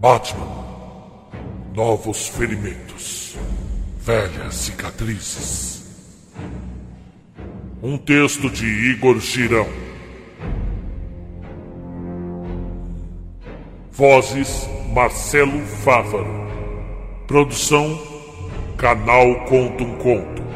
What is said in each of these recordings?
Batman. Novos ferimentos. Velhas cicatrizes. Um texto de Igor Girão. Vozes Marcelo Fávaro. Produção Canal Conto um Conto.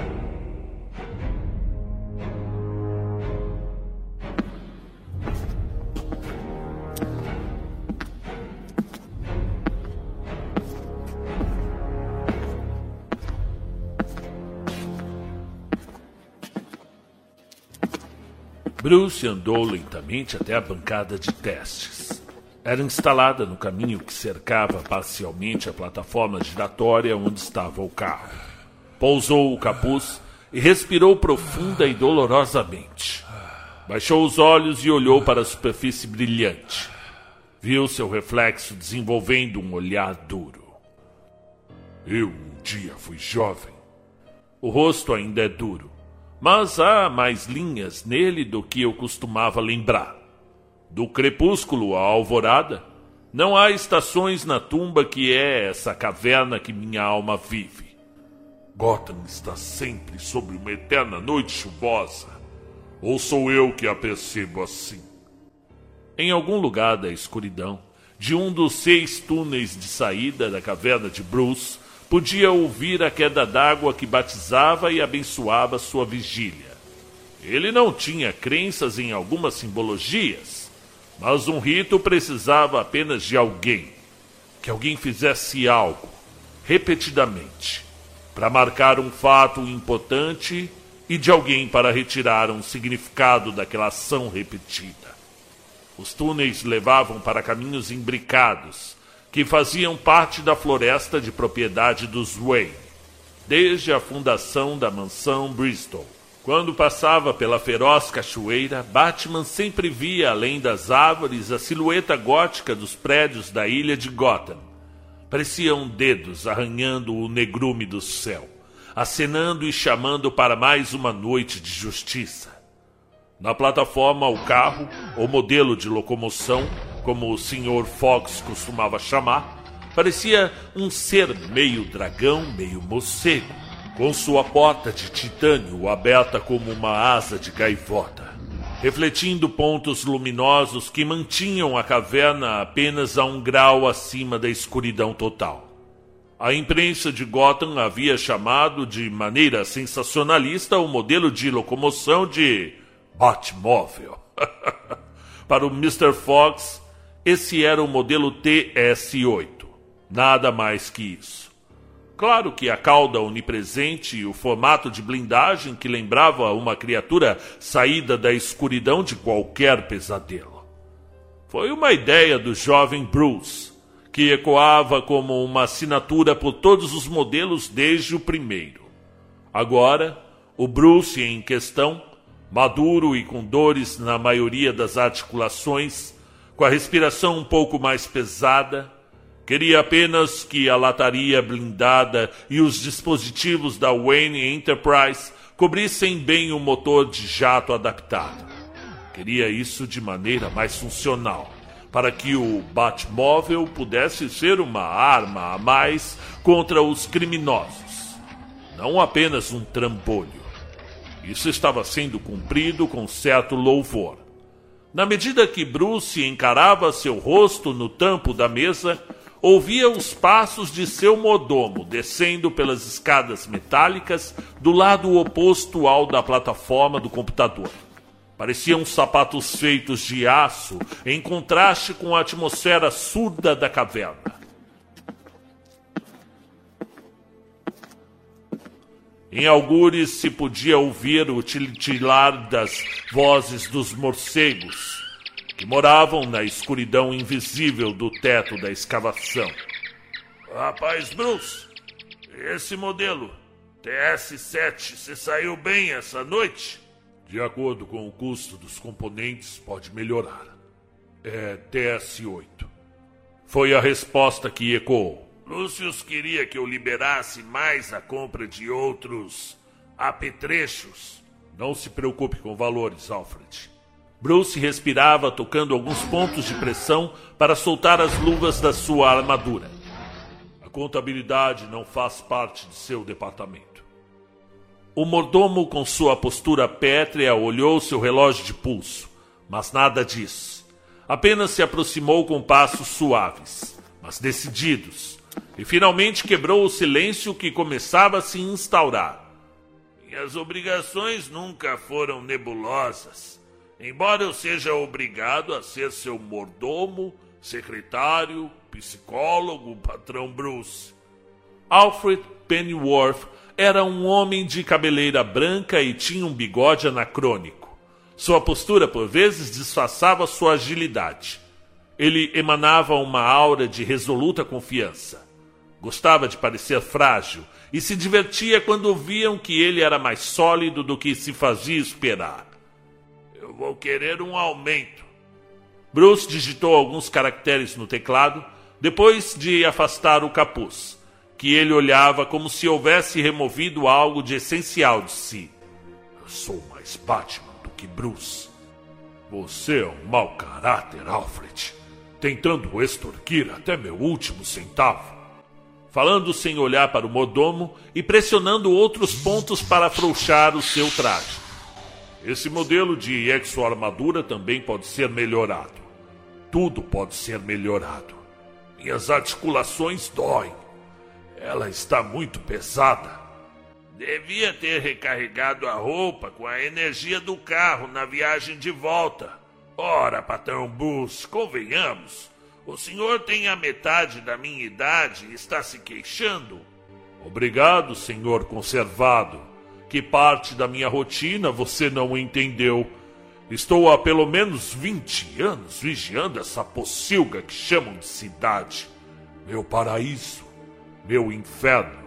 Bruce andou lentamente até a bancada de testes. Era instalada no caminho que cercava parcialmente a plataforma giratória onde estava o carro. Pousou o capuz e respirou profunda e dolorosamente. Baixou os olhos e olhou para a superfície brilhante. Viu seu reflexo desenvolvendo um olhar duro. Eu um dia fui jovem. O rosto ainda é duro, mas há mais linhas nele do que eu costumava lembrar. Do crepúsculo à alvorada, não há estações na tumba que é essa caverna que minha alma vive. Gotham está sempre sobre uma eterna noite chuvosa. Ou sou eu que a percebo assim? Em algum lugar da escuridão, de um dos seis túneis de saída da caverna de Bruce, podia ouvir a queda d'água que batizava e abençoava sua vigília. Ele não tinha crenças em algumas simbologias, mas um rito precisava apenas de alguém. Que alguém fizesse algo, repetidamente, para marcar um fato importante e de alguém para retirar um significado daquela ação repetida. Os túneis levavam para caminhos imbricados, que faziam parte da floresta de propriedade dos Wayne, desde a fundação da mansão Bristol. Quando passava pela feroz cachoeira, Batman sempre via além das árvores a silhueta gótica dos prédios da ilha de Gotham. Pareciam dedos arranhando o negrume do céu, acenando e chamando para mais uma noite de justiça. Na plataforma, o carro, ou modelo de locomoção, como o Sr. Fox costumava chamar, parecia um ser meio dragão, meio morcego, com sua porta de titânio aberta como uma asa de gaivota, refletindo pontos luminosos que mantinham a caverna apenas a um grau acima da escuridão total. A imprensa de Gotham havia chamado de maneira sensacionalista o modelo de locomoção de Batmóvel. Para o Mr. Fox, esse era o modelo TS-8. Nada mais que isso. Claro que a cauda onipresente e o formato de blindagem que lembrava uma criatura saída da escuridão de qualquer pesadelo. Foi uma ideia do jovem Bruce, que ecoava como uma assinatura por todos os modelos desde o primeiro. Agora, o Bruce em questão, maduro e com dores na maioria das articulações, com a respiração um pouco mais pesada, queria apenas que a lataria blindada e os dispositivos da Wayne Enterprise cobrissem bem o motor de jato adaptado. Queria isso de maneira mais funcional, para que o Batmóvel pudesse ser uma arma a mais contra os criminosos, não apenas um trambolho. Isso estava sendo cumprido com certo louvor. Na medida que Bruce encarava seu rosto no tampo da mesa, ouvia os passos de seu modomo descendo pelas escadas metálicas do lado oposto ao da plataforma do computador. Pareciam sapatos feitos de aço em contraste com a atmosfera surda da caverna. Em algures se podia ouvir o tiltilar das vozes dos morcegos, que moravam na escuridão invisível do teto da escavação. Rapaz Bruce, esse modelo TS-7 se saiu bem essa noite? De acordo com o custo dos componentes, pode melhorar. É TS-8. Foi a resposta que ecoou. Lúcius queria que eu liberasse mais a compra de outros apetrechos. Não se preocupe com valores, Alfred. Bruce respirava, tocando alguns pontos de pressão para soltar as luvas da sua armadura. A contabilidade não faz parte de seu departamento. O mordomo, com sua postura pétrea, olhou seu relógio de pulso, mas nada disso. Apenas se aproximou com passos suaves, mas decididos, e finalmente quebrou o silêncio que começava a se instaurar. Minhas obrigações nunca foram nebulosas. Embora eu seja obrigado a ser seu mordomo, secretário, psicólogo, patrão Bruce. Alfred Pennyworth era um homem de cabeleira branca e tinha um bigode anacrônico. Sua postura, por vezes, disfarçava sua agilidade. Ele emanava uma aura de resoluta confiança. Gostava de parecer frágil e se divertia quando viam que ele era mais sólido do que se fazia esperar. Eu vou querer um aumento. Bruce digitou alguns caracteres no teclado, depois de afastar o capuz, que ele olhava como se houvesse removido algo de essencial de si. Eu sou mais Batman do que Bruce. Você é um mau caráter, Alfred, tentando extorquir até meu último centavo falando sem olhar para o mordomo e pressionando outros pontos para afrouxar o seu traje. Esse modelo de exoarmadura também pode ser melhorado. Tudo pode ser melhorado. Minhas articulações doem. Ela está muito pesada. Devia ter recarregado a roupa com a energia do carro na viagem de volta. Ora, patrão Bus, convenhamos. O senhor tem a metade da minha idade e está se queixando? Obrigado, senhor conservado. Que parte da minha rotina você não entendeu? Estou há pelo menos 20 anos vigiando essa pocilga que chamam de cidade. Meu paraíso, meu inferno.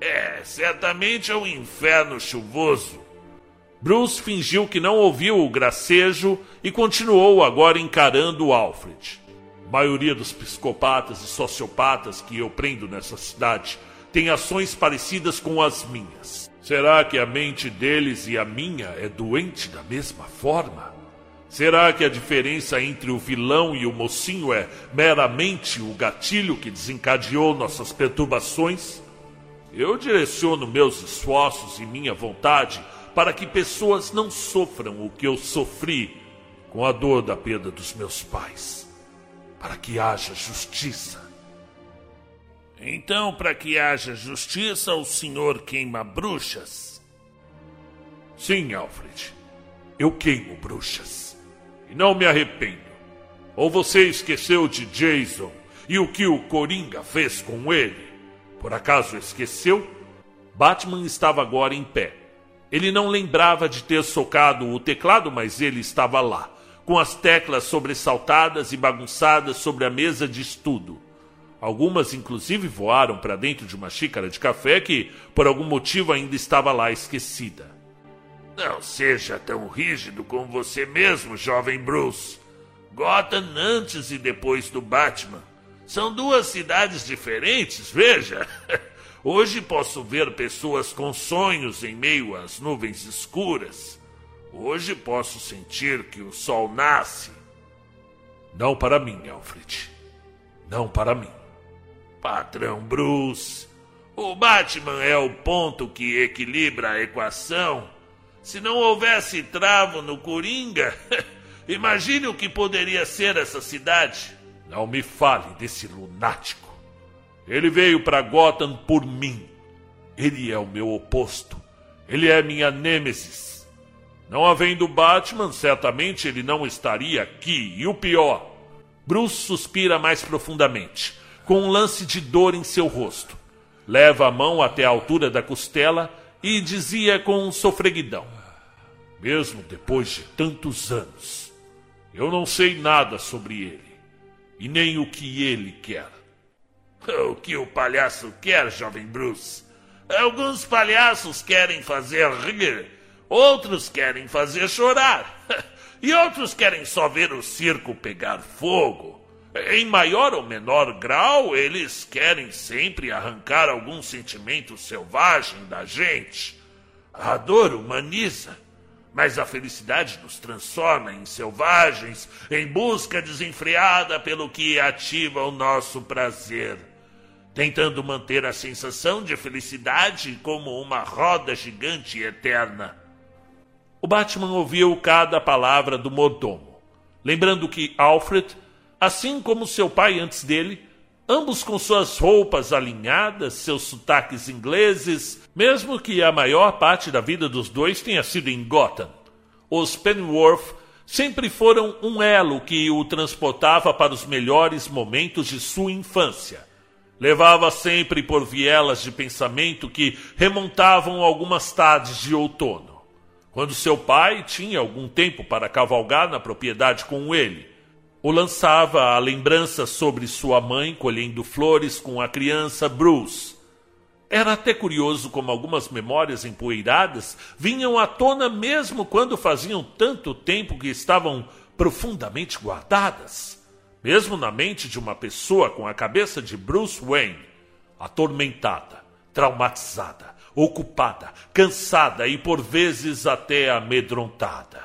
É, certamente é um inferno chuvoso. Bruce fingiu que não ouviu o gracejo e continuou agora encarando Alfred. A maioria dos psicopatas e sociopatas que eu prendo nessa cidade tem ações parecidas com as minhas. Será que a mente deles e a minha é doente da mesma forma? Será que a diferença entre o vilão e o mocinho é meramente o gatilho que desencadeou nossas perturbações? Eu direciono meus esforços e minha vontade para que pessoas não sofram o que eu sofri com a dor da perda dos meus pais, para que haja justiça. Então, para que haja justiça, o senhor queima bruxas? Sim, Alfred. Eu queimo bruxas. E não me arrependo. Ou você esqueceu de Jason e o que o Coringa fez com ele? Por acaso esqueceu? Batman estava agora em pé, ele não lembrava de ter socado o teclado, mas ele estava lá, com as teclas sobressaltadas e bagunçadas sobre a mesa de estudo. Algumas, inclusive, voaram para dentro de uma xícara de café que, por algum motivo, ainda estava lá esquecida. Não seja tão rígido com você mesmo, jovem Bruce. Gotham antes e depois do Batman. São duas cidades diferentes, veja. Hoje posso ver pessoas com sonhos em meio às nuvens escuras. Hoje posso sentir que o sol nasce. Não para mim, Alfred. Não para mim. Patrão Bruce, o Batman é o ponto que equilibra a equação. Se não houvesse travo no Coringa, imagine o que poderia ser essa cidade. Não me fale desse lunático. Ele veio para Gotham por mim. Ele é o meu oposto. Ele é minha nêmesis. Não havendo Batman, certamente ele não estaria aqui. E o pior, Bruce suspira mais profundamente, com um lance de dor em seu rosto. Leva a mão até a altura da costela e dizia com sofreguidão: Mesmo depois de tantos anos, eu não sei nada sobre ele, e nem o que ele quer. O que o palhaço quer, jovem Bruce? Alguns palhaços querem fazer rir, outros querem fazer chorar, e outros querem só ver o circo pegar fogo. Em maior ou menor grau, eles querem sempre arrancar algum sentimento selvagem da gente. A dor humaniza, Mas a felicidade nos transforma em selvagens, em busca desenfreada pelo que ativa o nosso prazer, tentando manter a sensação de felicidade como uma roda gigante e eterna. O Batman ouviu cada palavra do mordomo, lembrando que Alfred, assim como seu pai antes dele, ambos com suas roupas alinhadas, seus sotaques ingleses, mesmo que a maior parte da vida dos dois tenha sido em Gotham. Os Pennyworth sempre foram um elo que o transportava para os melhores momentos de sua infância. Levava sempre por vielas de pensamento que remontavam algumas tardes de outono, quando seu pai tinha algum tempo para cavalgar na propriedade com ele o lançava a lembrança sobre sua mãe colhendo flores com a criança Bruce. Era até curioso como algumas memórias empoeiradas vinham à tona mesmo quando faziam tanto tempo que estavam profundamente guardadas. Mesmo na mente de uma pessoa com a cabeça de Bruce Wayne, atormentada, traumatizada, ocupada, cansada e por vezes até amedrontada.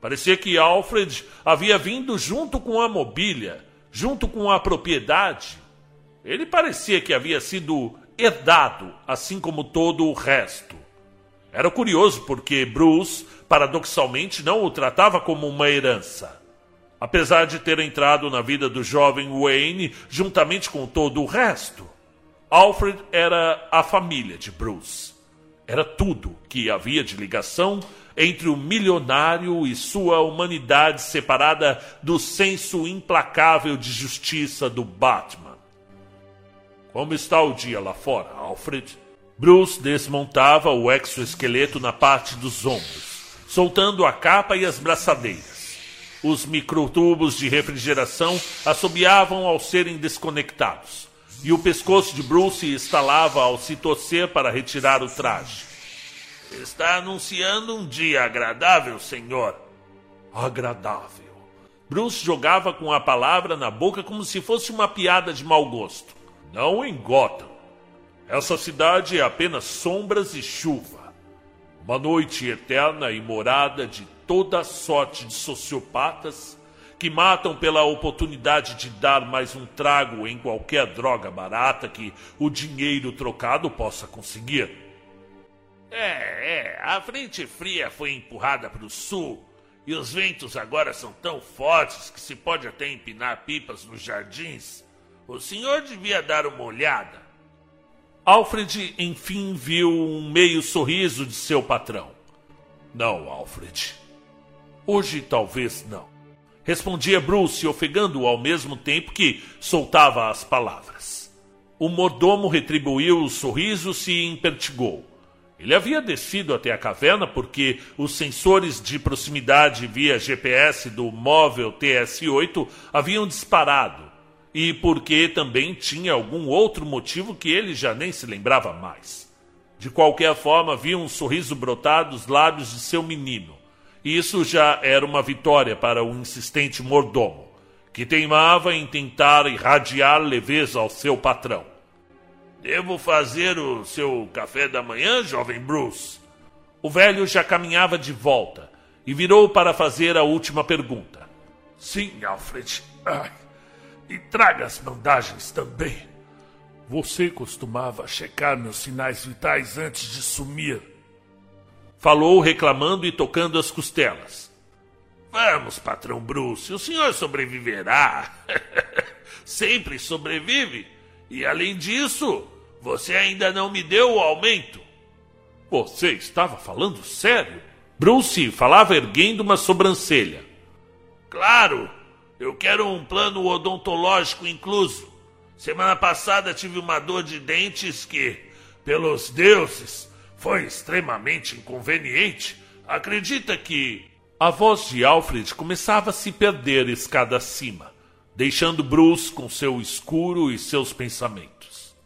Parecia que Alfred havia vindo junto com a mobília, junto com a propriedade. Ele parecia que havia sido herdado, assim como todo o resto. Era curioso porque Bruce, paradoxalmente, não o tratava como uma herança. Apesar de ter entrado na vida do jovem Wayne juntamente com todo o resto, Alfred era a família de Bruce. Era tudo que havia de ligação entre o milionário e sua humanidade separada do senso implacável de justiça do Batman. Como está o dia lá fora, Alfred? Bruce desmontava o exoesqueleto na parte dos ombros, soltando a capa e as braçadeiras. Os microtubos de refrigeração assobiavam ao serem desconectados, e o pescoço de Bruce estalava ao se torcer para retirar o traje. Está anunciando um dia agradável, senhor. Agradável. Bruce jogava com a palavra na boca como se fosse uma piada de mau gosto. Não em. Essa cidade é apenas sombras e chuva. Uma noite eterna e morada de toda sorte de sociopatas que matam pela oportunidade de dar mais um trago em qualquer droga barata que o dinheiro trocado possa conseguir. É, é, a frente fria foi empurrada para o sul e os ventos agora são tão fortes que se pode até empinar pipas nos jardins. O senhor devia dar uma olhada. Alfred enfim viu um meio sorriso de seu patrão. Não, Alfred. Hoje talvez não. Respondia Bruce, ofegando ao mesmo tempo que soltava as palavras. O mordomo retribuiu o sorriso e impertigou. Ele havia descido até a caverna porque os sensores de proximidade via GPS do móvel TS-8 haviam disparado e porque também tinha algum outro motivo que ele já nem se lembrava mais. De qualquer forma, via um sorriso brotar dos lábios de seu menino. Isso já era uma vitória para o insistente mordomo, que teimava em tentar irradiar leveza ao seu patrão. Devo fazer o seu café da manhã, jovem Bruce? O velho já caminhava de volta e virou para fazer a última pergunta. Sim, Alfred. Ai, e traga as bandagens também. Você costumava checar meus sinais vitais antes de sumir. Falou reclamando e tocando as costelas. Vamos, patrão Bruce, o senhor sobreviverá. Sempre sobrevive. E além disso, você ainda não me deu o aumento. Você estava falando sério? Bruce falava erguendo uma sobrancelha. Claro, eu quero um plano odontológico incluso. Semana passada tive uma dor de dentes que, pelos deuses, foi extremamente inconveniente. Acredita que. A voz de Alfred começava a se perder escada acima, deixando Bruce com seu escuro e seus pensamentos.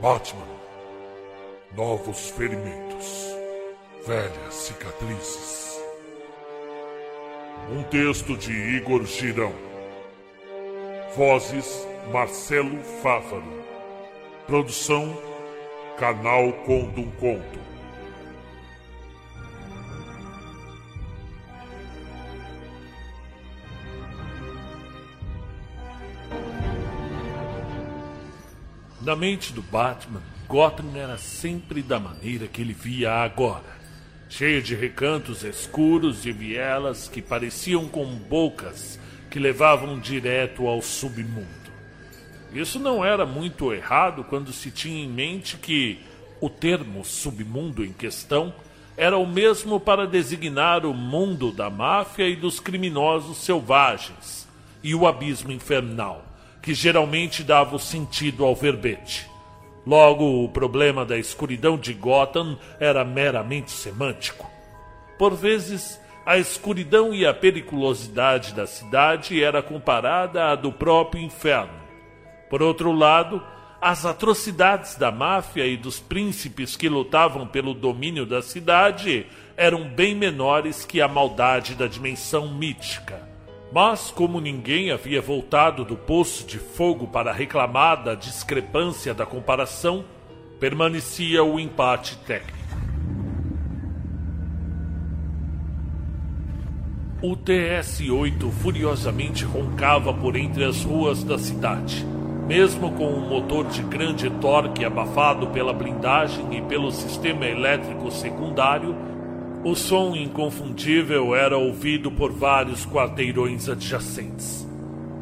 Batman. Novos ferimentos. Velhas cicatrizes. Um texto de Igor Girão. Vozes: Marcelo Fávaro. Produção Canal Conto um Conto. Na mente do Batman, Gotham era sempre da maneira que ele via agora. Cheia de recantos escuros e vielas que pareciam com bocas que levavam direto ao submundo. Isso não era muito errado quando se tinha em mente que o termo submundo em questão era o mesmo para designar o mundo da máfia e dos criminosos selvagens e o abismo infernal, que geralmente dava o sentido ao verbete. Logo, o problema da escuridão de Gotham era meramente semântico. Por vezes, a escuridão e a periculosidade da cidade era comparada à do próprio inferno. Por outro lado, as atrocidades da máfia e dos príncipes que lutavam pelo domínio da cidade eram bem menores que a maldade da dimensão mítica. Mas, como ninguém havia voltado do poço de fogo para reclamar da discrepância da comparação, permanecia o empate técnico. O TS-8 furiosamente roncava por entre as ruas da cidade. Mesmo com um motor de grande torque abafado pela blindagem e pelo sistema elétrico secundário, o som inconfundível era ouvido por vários quarteirões adjacentes.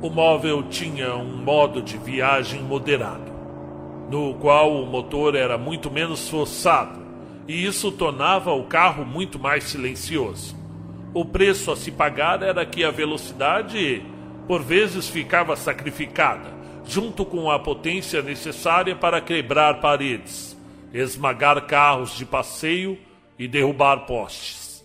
O móvel tinha um modo de viagem moderado, no qual o motor era muito menos forçado, e isso tornava o carro muito mais silencioso. O preço a se pagar era que a velocidade, por vezes, ficava sacrificada, junto com a potência necessária para quebrar paredes, esmagar carros de passeio e derrubar postes.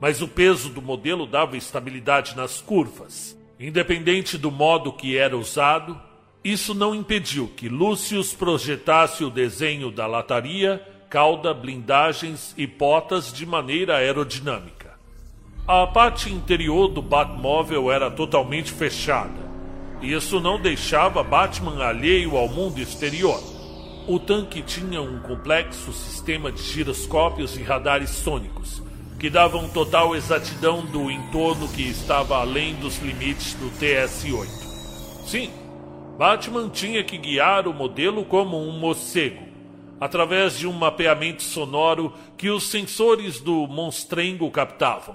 Mas o peso do modelo dava estabilidade nas curvas. Independente do modo que era usado, isso não impediu que Lúcius projetasse o desenho da lataria, cauda, blindagens e potas de maneira aerodinâmica. A parte interior do Batmóvel era totalmente fechada isso não deixava Batman alheio ao mundo exterior. O tanque tinha um complexo sistema de giroscópios e radares sônicos, que davam total exatidão do entorno que estava além dos limites do TS-8. Sim, Batman tinha que guiar o modelo como um morcego, através de um mapeamento sonoro que os sensores do monstrengo captavam.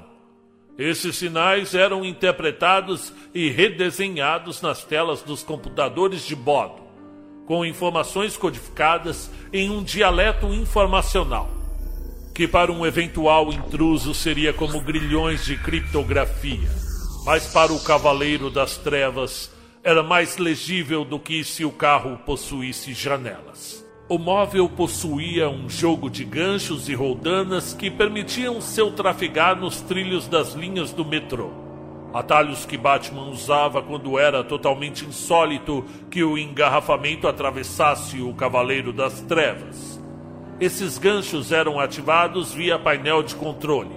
Esses sinais eram interpretados e redesenhados nas telas dos computadores de bordo, com informações codificadas em um dialeto informacional, que para um eventual intruso seria como grilhões de criptografia, mas para o Cavaleiro das Trevas era mais legível do que se o carro possuísse janelas. O móvel possuía um jogo de ganchos e roldanas que permitiam seu trafegar nos trilhos das linhas do metrô. Atalhos que Batman usava quando era totalmente insólito que o engarrafamento atravessasse o Cavaleiro das Trevas. Esses ganchos eram ativados via painel de controle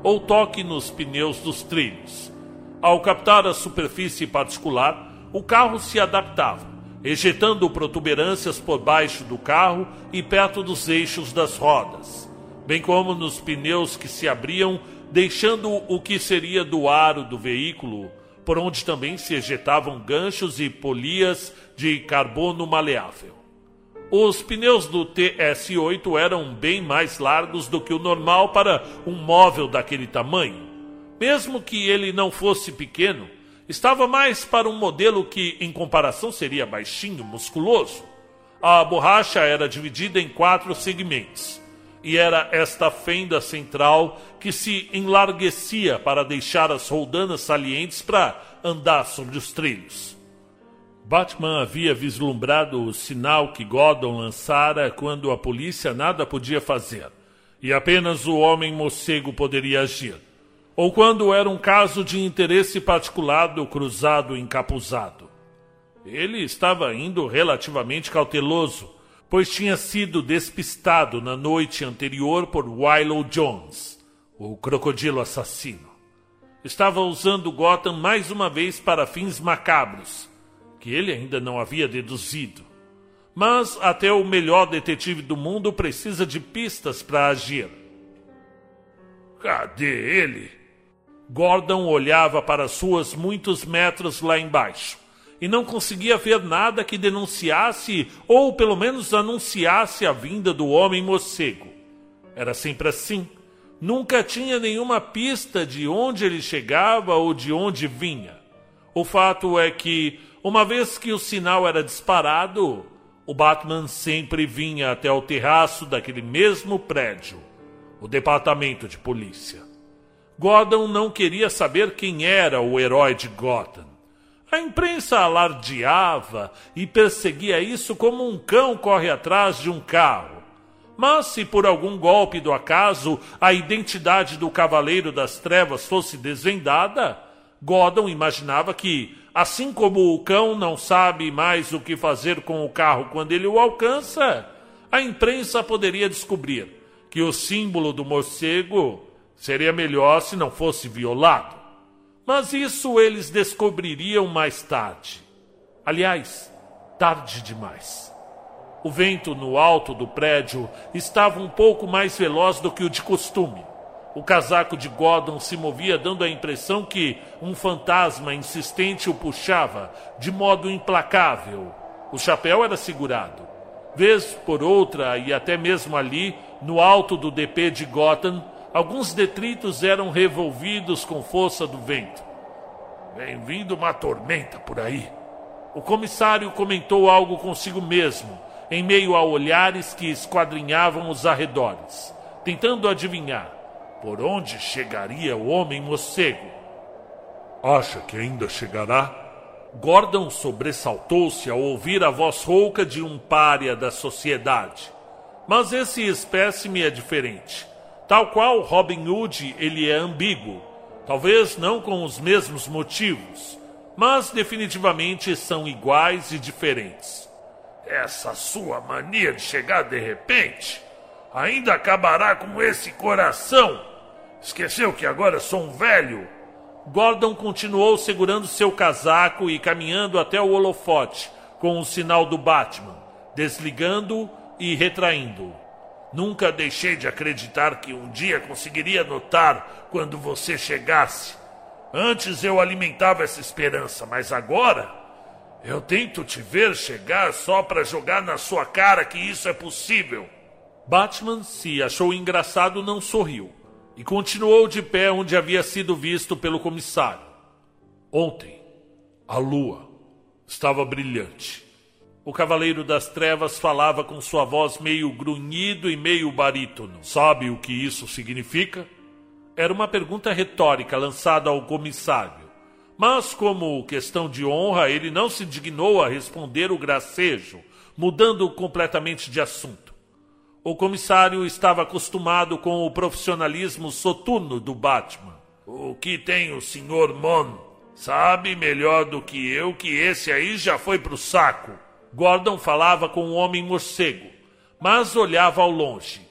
ou toque nos pneus dos trilhos. Ao captar a superfície particular, o carro se adaptava ejetando protuberâncias por baixo do carro e perto dos eixos das rodas, bem como nos pneus que se abriam, deixando o que seria do aro do veículo, por onde também se ejetavam ganchos e polias de carbono maleável. Os pneus do TS8 eram bem mais largos do que o normal para um móvel daquele tamanho. Mesmo que ele não fosse pequeno, estava mais para um modelo que, em comparação, seria baixinho, musculoso. A borracha era dividida em quatro segmentos, e era esta fenda central que se enlarguecia para deixar as roldanas salientes para andar sobre os trilhos. Batman havia vislumbrado o sinal que Gordon lançara quando a polícia nada podia fazer, e apenas o homem morcego poderia agir ou quando era um caso de interesse particular do cruzado encapuzado. Ele estava indo relativamente cauteloso, pois tinha sido despistado na noite anterior por Willow Jones, o crocodilo assassino. Estava usando Gotham mais uma vez para fins macabros, que ele ainda não havia deduzido. Mas até o melhor detetive do mundo precisa de pistas para agir. Cadê ele? Gordon olhava para as ruas muitos metros lá embaixo e não conseguia ver nada que denunciasse ou pelo menos anunciasse a vinda do homem morcego. Era sempre assim. Nunca tinha nenhuma pista de onde ele chegava ou de onde vinha. O fato é que, uma vez que o sinal era disparado, o Batman sempre vinha até o terraço daquele mesmo prédio, o departamento de polícia. Gordon não queria saber quem era o herói de Gotham. A imprensa alardeava e perseguia isso como um cão corre atrás de um carro. Mas se por algum golpe do acaso a identidade do Cavaleiro das Trevas fosse desvendada, Gordon imaginava que, assim como o cão não sabe mais o que fazer com o carro quando ele o alcança, a imprensa poderia descobrir que o símbolo do morcego seria melhor se não fosse violado. Mas isso eles descobririam mais tarde. Aliás, tarde demais. O vento no alto do prédio estava um pouco mais veloz do que o de costume. O casaco de Gordon se movia, dando a impressão que um fantasma insistente o puxava de modo implacável. O chapéu era segurado. Vez por outra, e até mesmo ali, no alto do DP de Gotham, alguns detritos eram revolvidos com força do vento. Vem vindo uma tormenta por aí. O comissário comentou algo consigo mesmo, em meio a olhares que esquadrinhavam os arredores, tentando adivinhar por onde chegaria o homem morcego. Acha que ainda chegará? Gordon sobressaltou-se ao ouvir a voz rouca de um pária da sociedade. Mas esse espécime é diferente. Tal qual Robin Hood, ele é ambíguo. Talvez não com os mesmos motivos, mas definitivamente são iguais e diferentes. Essa sua mania de chegar de repente ainda acabará com esse coração. Esqueceu que agora sou um velho? Gordon continuou segurando seu casaco e caminhando até o holofote com o sinal do Batman, desligando e retraindo. Nunca deixei de acreditar que um dia conseguiria notar quando você chegasse. Antes eu alimentava essa esperança, mas agora eu tento te ver chegar só para jogar na sua cara que isso é possível. Batman se achou engraçado, não sorriu e continuou de pé onde havia sido visto pelo comissário. Ontem, a lua estava brilhante. O Cavaleiro das Trevas falava com sua voz meio grunhido e meio barítono. Sabe o que isso significa? Era uma pergunta retórica lançada ao comissário. Mas, como questão de honra, ele não se dignou a responder o gracejo, mudando completamente de assunto. O comissário estava acostumado com o profissionalismo soturno do Batman. O que tem o Sr. Mon? Sabe melhor do que eu que esse aí já foi pro saco. Gordon falava com o homem morcego, mas olhava ao longe.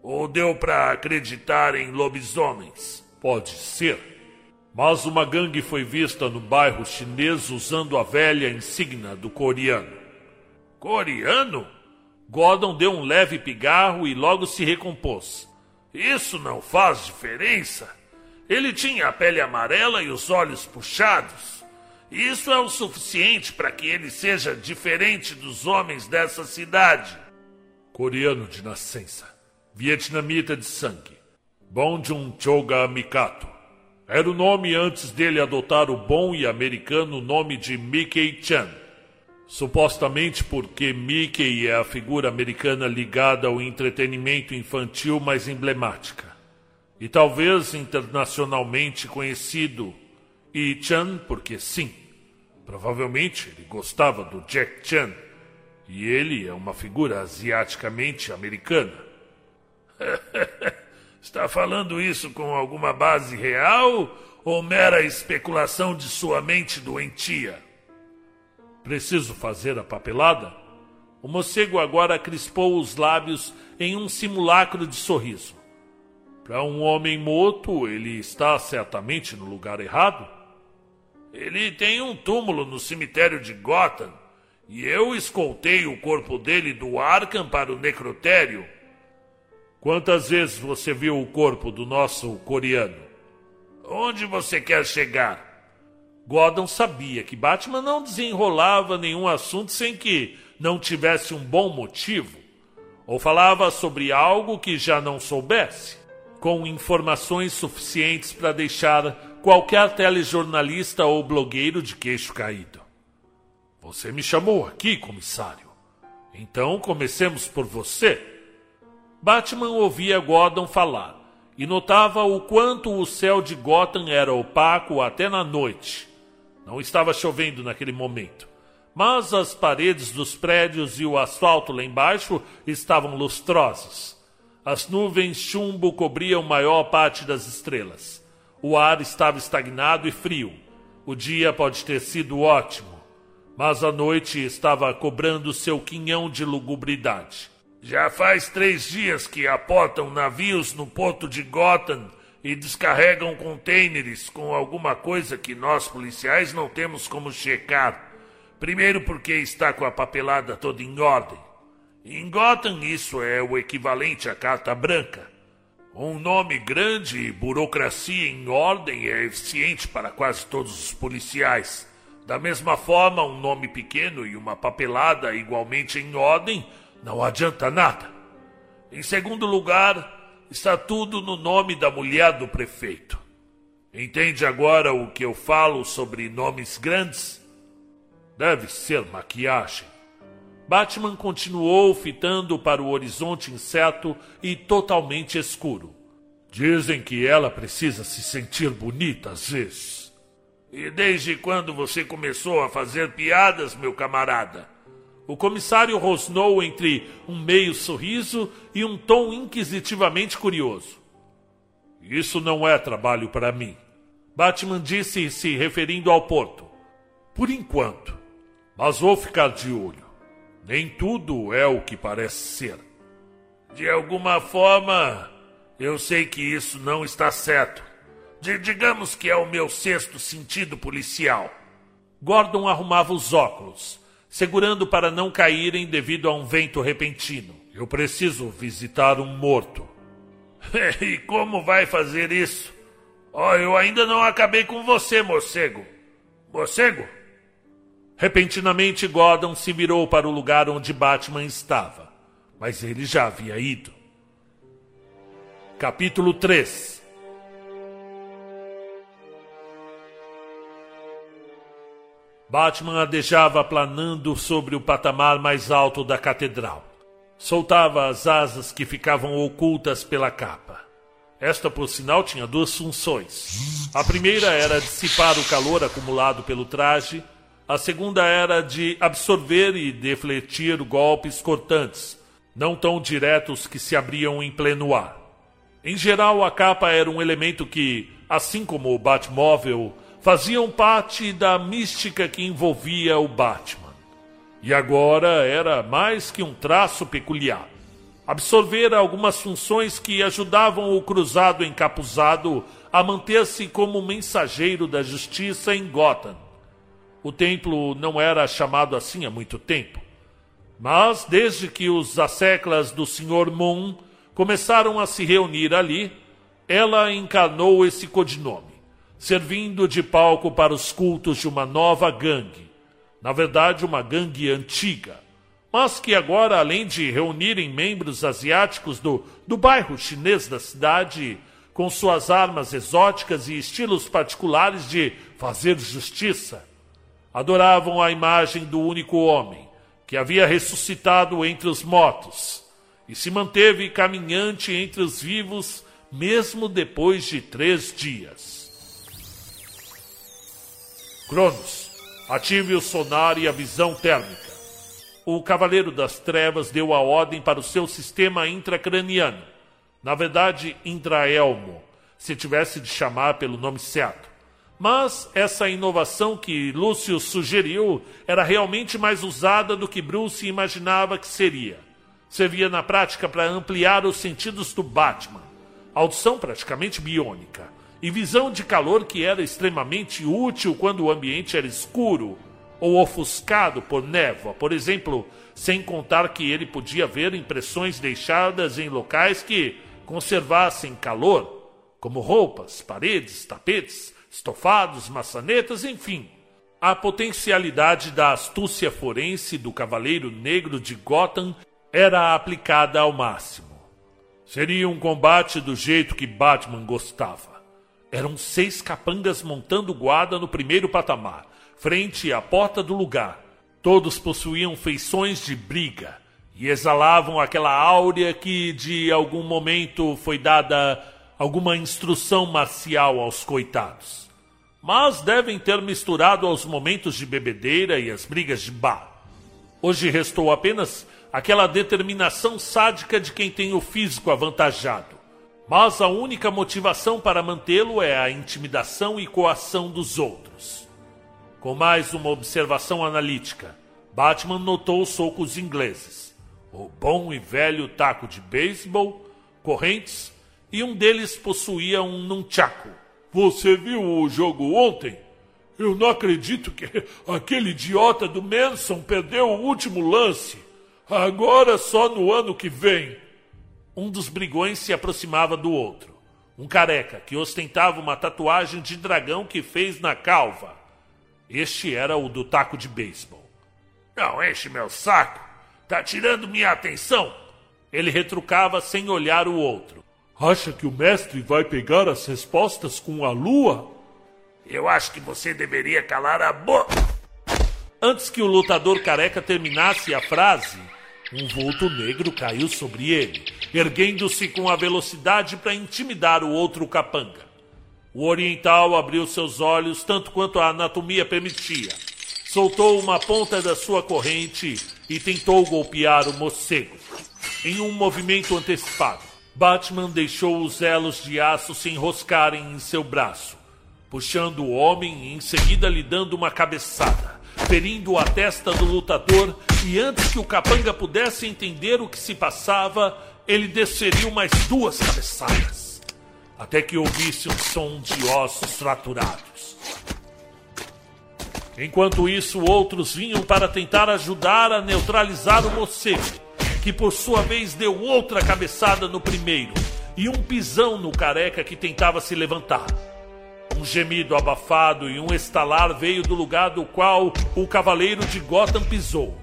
Ou deu para acreditar em lobisomens? Pode ser. Mas uma gangue foi vista no bairro chinês usando a velha insígnia do coreano. Coreano? Gordon deu um leve pigarro e logo se recompôs. Isso não faz diferença. Ele tinha a pele amarela e os olhos puxados. Isso é o suficiente para que ele seja diferente dos homens dessa cidade. Coreano de nascença, vietnamita de sangue, Bong Joon Choga Mikato. Era o nome antes dele adotar o bom e americano nome de Mickey Chan. Supostamente porque Mickey é a figura americana ligada ao entretenimento infantil mais emblemática. E talvez internacionalmente conhecido e Chan, porque sim, provavelmente ele gostava do Jack Chan. E ele é uma figura asiaticamente americana. Está falando isso com alguma base real ou mera especulação de sua mente doentia? Preciso fazer a papelada? O morcego agora crispou os lábios em um simulacro de sorriso. Para um homem morto, ele está certamente no lugar errado. Ele tem um túmulo no cemitério de Gotham e eu escoltei o corpo dele do Arkham para o necrotério. Quantas vezes você viu o corpo do nosso coreano? Onde você quer chegar? Gordon sabia que Batman não desenrolava nenhum assunto sem que não tivesse um bom motivo, ou falava sobre algo que já não soubesse, com informações suficientes para deixar qualquer telejornalista ou blogueiro de queixo caído. Você me chamou aqui, comissário. Então comecemos por você. Batman ouvia Gordon falar e notava o quanto o céu de Gotham era opaco até na noite. Não estava chovendo naquele momento, mas as paredes dos prédios e o asfalto lá embaixo estavam lustrosos. As nuvens chumbo cobriam maior parte das estrelas. O ar estava estagnado e frio. O dia pode ter sido ótimo, mas a noite estava cobrando seu quinhão de lugubridade. Já faz três dias que aportam navios no porto de Gotham e descarregam contêineres com alguma coisa que nós policiais não temos como checar. Primeiro, porque está com a papelada toda em ordem. Em Gotham, isso é o equivalente à carta branca. Um nome grande e burocracia em ordem é eficiente para quase todos os policiais. Da mesma forma, um nome pequeno e uma papelada igualmente em ordem não adianta nada. Em segundo lugar, está tudo no nome da mulher do prefeito. Entende agora o que eu falo sobre nomes grandes? Deve ser maquiagem. Batman continuou fitando para o horizonte incerto e totalmente escuro. Dizem que ela precisa se sentir bonita às vezes. E desde quando você começou a fazer piadas, meu camarada? O comissário rosnou entre um meio sorriso e um tom inquisitivamente curioso. Isso não é trabalho para mim. Batman disse, se referindo ao porto. Por enquanto. Mas vou ficar de olho. Nem tudo é o que parece ser. De alguma forma, eu sei que isso não está certo. Digamos que é o meu sexto sentido policial. Gordon arrumava os óculos segurando para não caírem devido a um vento repentino. Eu preciso visitar um morto. e como vai fazer isso? Oh, eu ainda não acabei com você, morcego. Morcego? Repentinamente, Gordon se virou para o lugar onde Batman estava, mas ele já havia ido. Capítulo 3 Batman adejava planando sobre o patamar mais alto da catedral. Soltava as asas que ficavam ocultas pela capa. Esta, por sinal, tinha duas funções. A primeira era dissipar o calor acumulado pelo traje, a segunda era de absorver e defletir golpes cortantes, não tão diretos que se abriam em pleno ar. Em geral, a capa era um elemento que, assim como o Batmóvel, faziam parte da mística que envolvia o Batman. E agora era mais que um traço peculiar. Absorvera algumas funções que ajudavam o cruzado encapuzado a manter-se como mensageiro da justiça em Gotham. O templo não era chamado assim há muito tempo. Mas desde que os asseclas do Sr. Moon começaram a se reunir ali, ela encarnou esse codinome servindo de palco para os cultos de uma nova gangue. Na verdade, uma gangue antiga, mas que agora, além de reunirem membros asiáticos do, do bairro chinês da cidade, com suas armas exóticas e estilos particulares de fazer justiça, adoravam a imagem do único homem que havia ressuscitado entre os mortos e se manteve caminhante entre os vivos mesmo depois de três dias. Cronos, ative o sonar e a visão térmica. O Cavaleiro das Trevas deu a ordem para o seu sistema intracraniano. Na verdade, intraelmo, se tivesse de chamar pelo nome certo. Mas essa inovação que Lúcio sugeriu era realmente mais usada do que Bruce imaginava que seria. Servia na prática para ampliar os sentidos do Batman. Audição praticamente biônica e visão de calor que era extremamente útil quando o ambiente era escuro ou ofuscado por névoa, por exemplo, sem contar que ele podia ver impressões deixadas em locais que conservassem calor, como roupas, paredes, tapetes, estofados, maçanetas, enfim. A potencialidade da astúcia forense do Cavaleiro Negro de Gotham era aplicada ao máximo. Seria um combate do jeito que Batman gostava. Eram seis capangas montando guarda no primeiro patamar, frente à porta do lugar. Todos possuíam feições de briga e exalavam aquela áurea que de algum momento foi dada alguma instrução marcial aos coitados. Mas devem ter misturado aos momentos de bebedeira e as brigas de bar. Hoje restou apenas aquela determinação sádica de quem tem o físico avantajado. Mas a única motivação para mantê-lo é a intimidação e coação dos outros. Com mais uma observação analítica, Batman notou os socos ingleses, o bom e velho taco de beisebol, correntes e um deles possuía um nunchaku. Você viu o jogo ontem? Eu não acredito que aquele idiota do Manson perdeu o último lance. Agora só no ano que vem. Um dos brigões se aproximava do outro. Um careca que ostentava uma tatuagem de dragão que fez na calva. Este era o do taco de beisebol. Não enche meu saco. Tá tirando minha atenção. Ele retrucava sem olhar o outro. Acha que o mestre vai pegar as respostas com a lua? Eu acho que você deveria calar a boca. Antes que o lutador careca terminasse a frase, um vulto negro caiu sobre ele, erguendo-se com a velocidade para intimidar o outro capanga. O oriental abriu seus olhos tanto quanto a anatomia permitia. Soltou uma ponta da sua corrente e tentou golpear o morcego. Em um movimento antecipado, Batman deixou os elos de aço se enroscarem em seu braço, puxando o homem e em seguida lhe dando uma cabeçada ferindo a testa do lutador, e antes que o capanga pudesse entender o que se passava, ele desferiu mais duas cabeçadas, até que ouvisse um som de ossos fraturados. Enquanto isso, outros vinham para tentar ajudar a neutralizar o morcego, que por sua vez deu outra cabeçada no primeiro e um pisão no careca que tentava se levantar. Um gemido abafado e um estalar veio do lugar do qual o cavaleiro de Gotham pisou.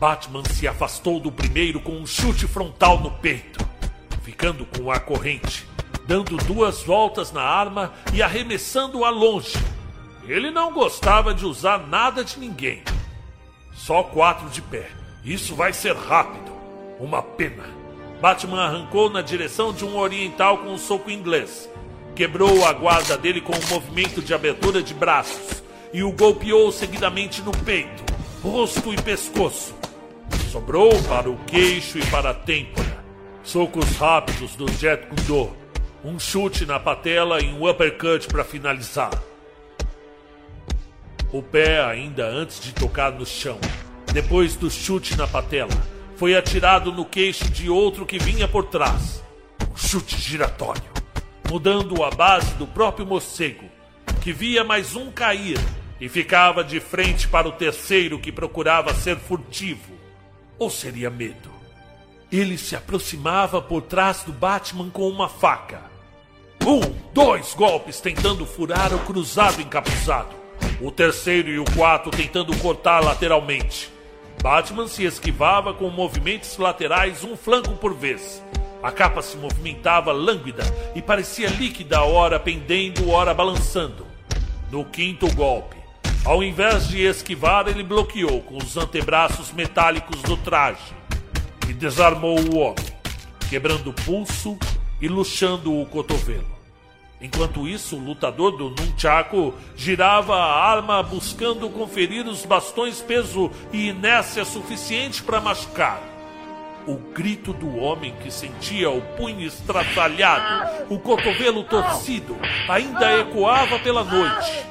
Batman se afastou do primeiro com um chute frontal no peito, ficando com a corrente, dando duas voltas na arma e arremessando-a longe. Ele não gostava de usar nada de ninguém. Só quatro de pé. Isso vai ser rápido. Uma pena. Batman arrancou na direção de um oriental com um soco inglês quebrou a guarda dele com um movimento de abertura de braços e o golpeou seguidamente no peito, rosto e pescoço. Sobrou para o queixo e para a têmpora. Socos rápidos do Jet Kundo, um chute na patela e um uppercut para finalizar. O pé, ainda antes de tocar no chão, depois do chute na patela, foi atirado no queixo de outro que vinha por trás. Um chute giratório mudando a base do próprio morcego, que via mais um cair e ficava de frente para o terceiro que procurava ser furtivo. Ou seria medo? Ele se aproximava por trás do Batman com uma faca. Um, dois golpes tentando furar o cruzado encapuzado. O terceiro e o quarto tentando cortar lateralmente. Batman se esquivava com movimentos laterais um flanco por vez a capa se movimentava lânguida e parecia líquida, ora pendendo, ora balançando. No quinto golpe, ao invés de esquivar, ele bloqueou com os antebraços metálicos do traje e desarmou o homem, quebrando o pulso e luxando o cotovelo. Enquanto isso, o lutador do Nunchaku girava a arma buscando conferir os bastões peso e inércia suficiente para machucar. O grito do homem que sentia o punho estraçalhado, o cotovelo torcido, ainda ecoava pela noite.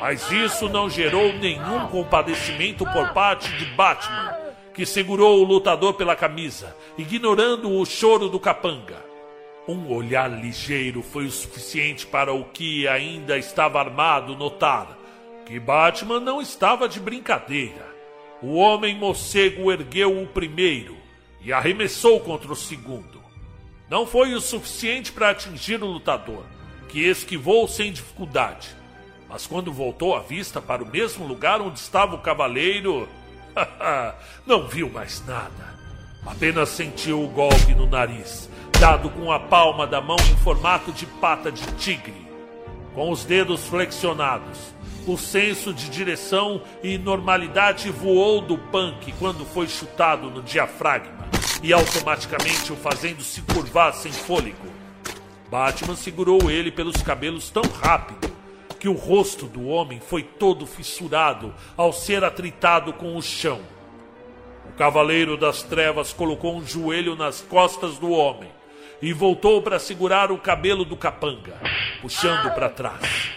Mas isso não gerou nenhum compadecimento por parte de Batman, que segurou o lutador pela camisa, ignorando o choro do capanga. Um olhar ligeiro foi o suficiente para o que ainda estava armado notar que Batman não estava de brincadeira. O homem morcego ergueu o primeiro e arremessou contra o segundo. Não foi o suficiente para atingir o lutador, que esquivou sem dificuldade. Mas quando voltou a vista para o mesmo lugar onde estava o cavaleiro, não viu mais nada. Apenas sentiu o golpe no nariz dado com a palma da mão em formato de pata de tigre. Com os dedos flexionados, o senso de direção e normalidade voou do punk quando foi chutado no diafragma e automaticamente o fazendo se curvar sem fôlego. Batman segurou ele pelos cabelos tão rápido que o rosto do homem foi todo fissurado ao ser atritado com o chão. O Cavaleiro das Trevas colocou um joelho nas costas do homem e voltou para segurar o cabelo do capanga, puxando para trás.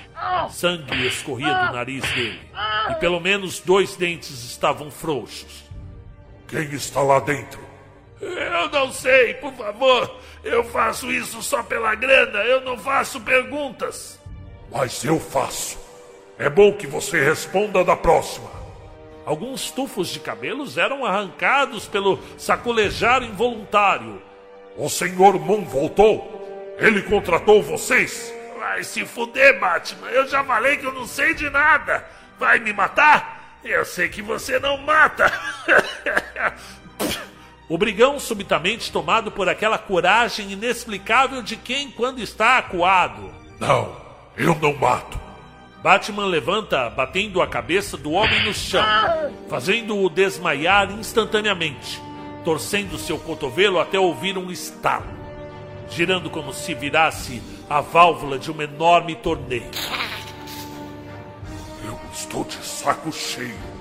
Sangue escorria do nariz dele e pelo menos dois dentes estavam frouxos. Quem está lá dentro? Eu não sei, por favor. Eu faço isso só pela grana, eu não faço perguntas. Mas eu faço. É bom que você responda da próxima. Alguns tufos de cabelos eram arrancados pelo sacolejar involuntário o senhor Moon voltou? Ele contratou vocês? Vai se fuder, Batman. Eu já falei que eu não sei de nada. Vai me matar? Eu sei que você não mata. o brigão, subitamente tomado por aquela coragem inexplicável de quem, quando está acuado. Não, eu não mato. Batman levanta, batendo a cabeça do homem no chão, fazendo-o desmaiar instantaneamente torcendo seu cotovelo até ouvir um estalo, girando como se virasse a válvula de uma enorme torneira. Eu estou de saco cheio.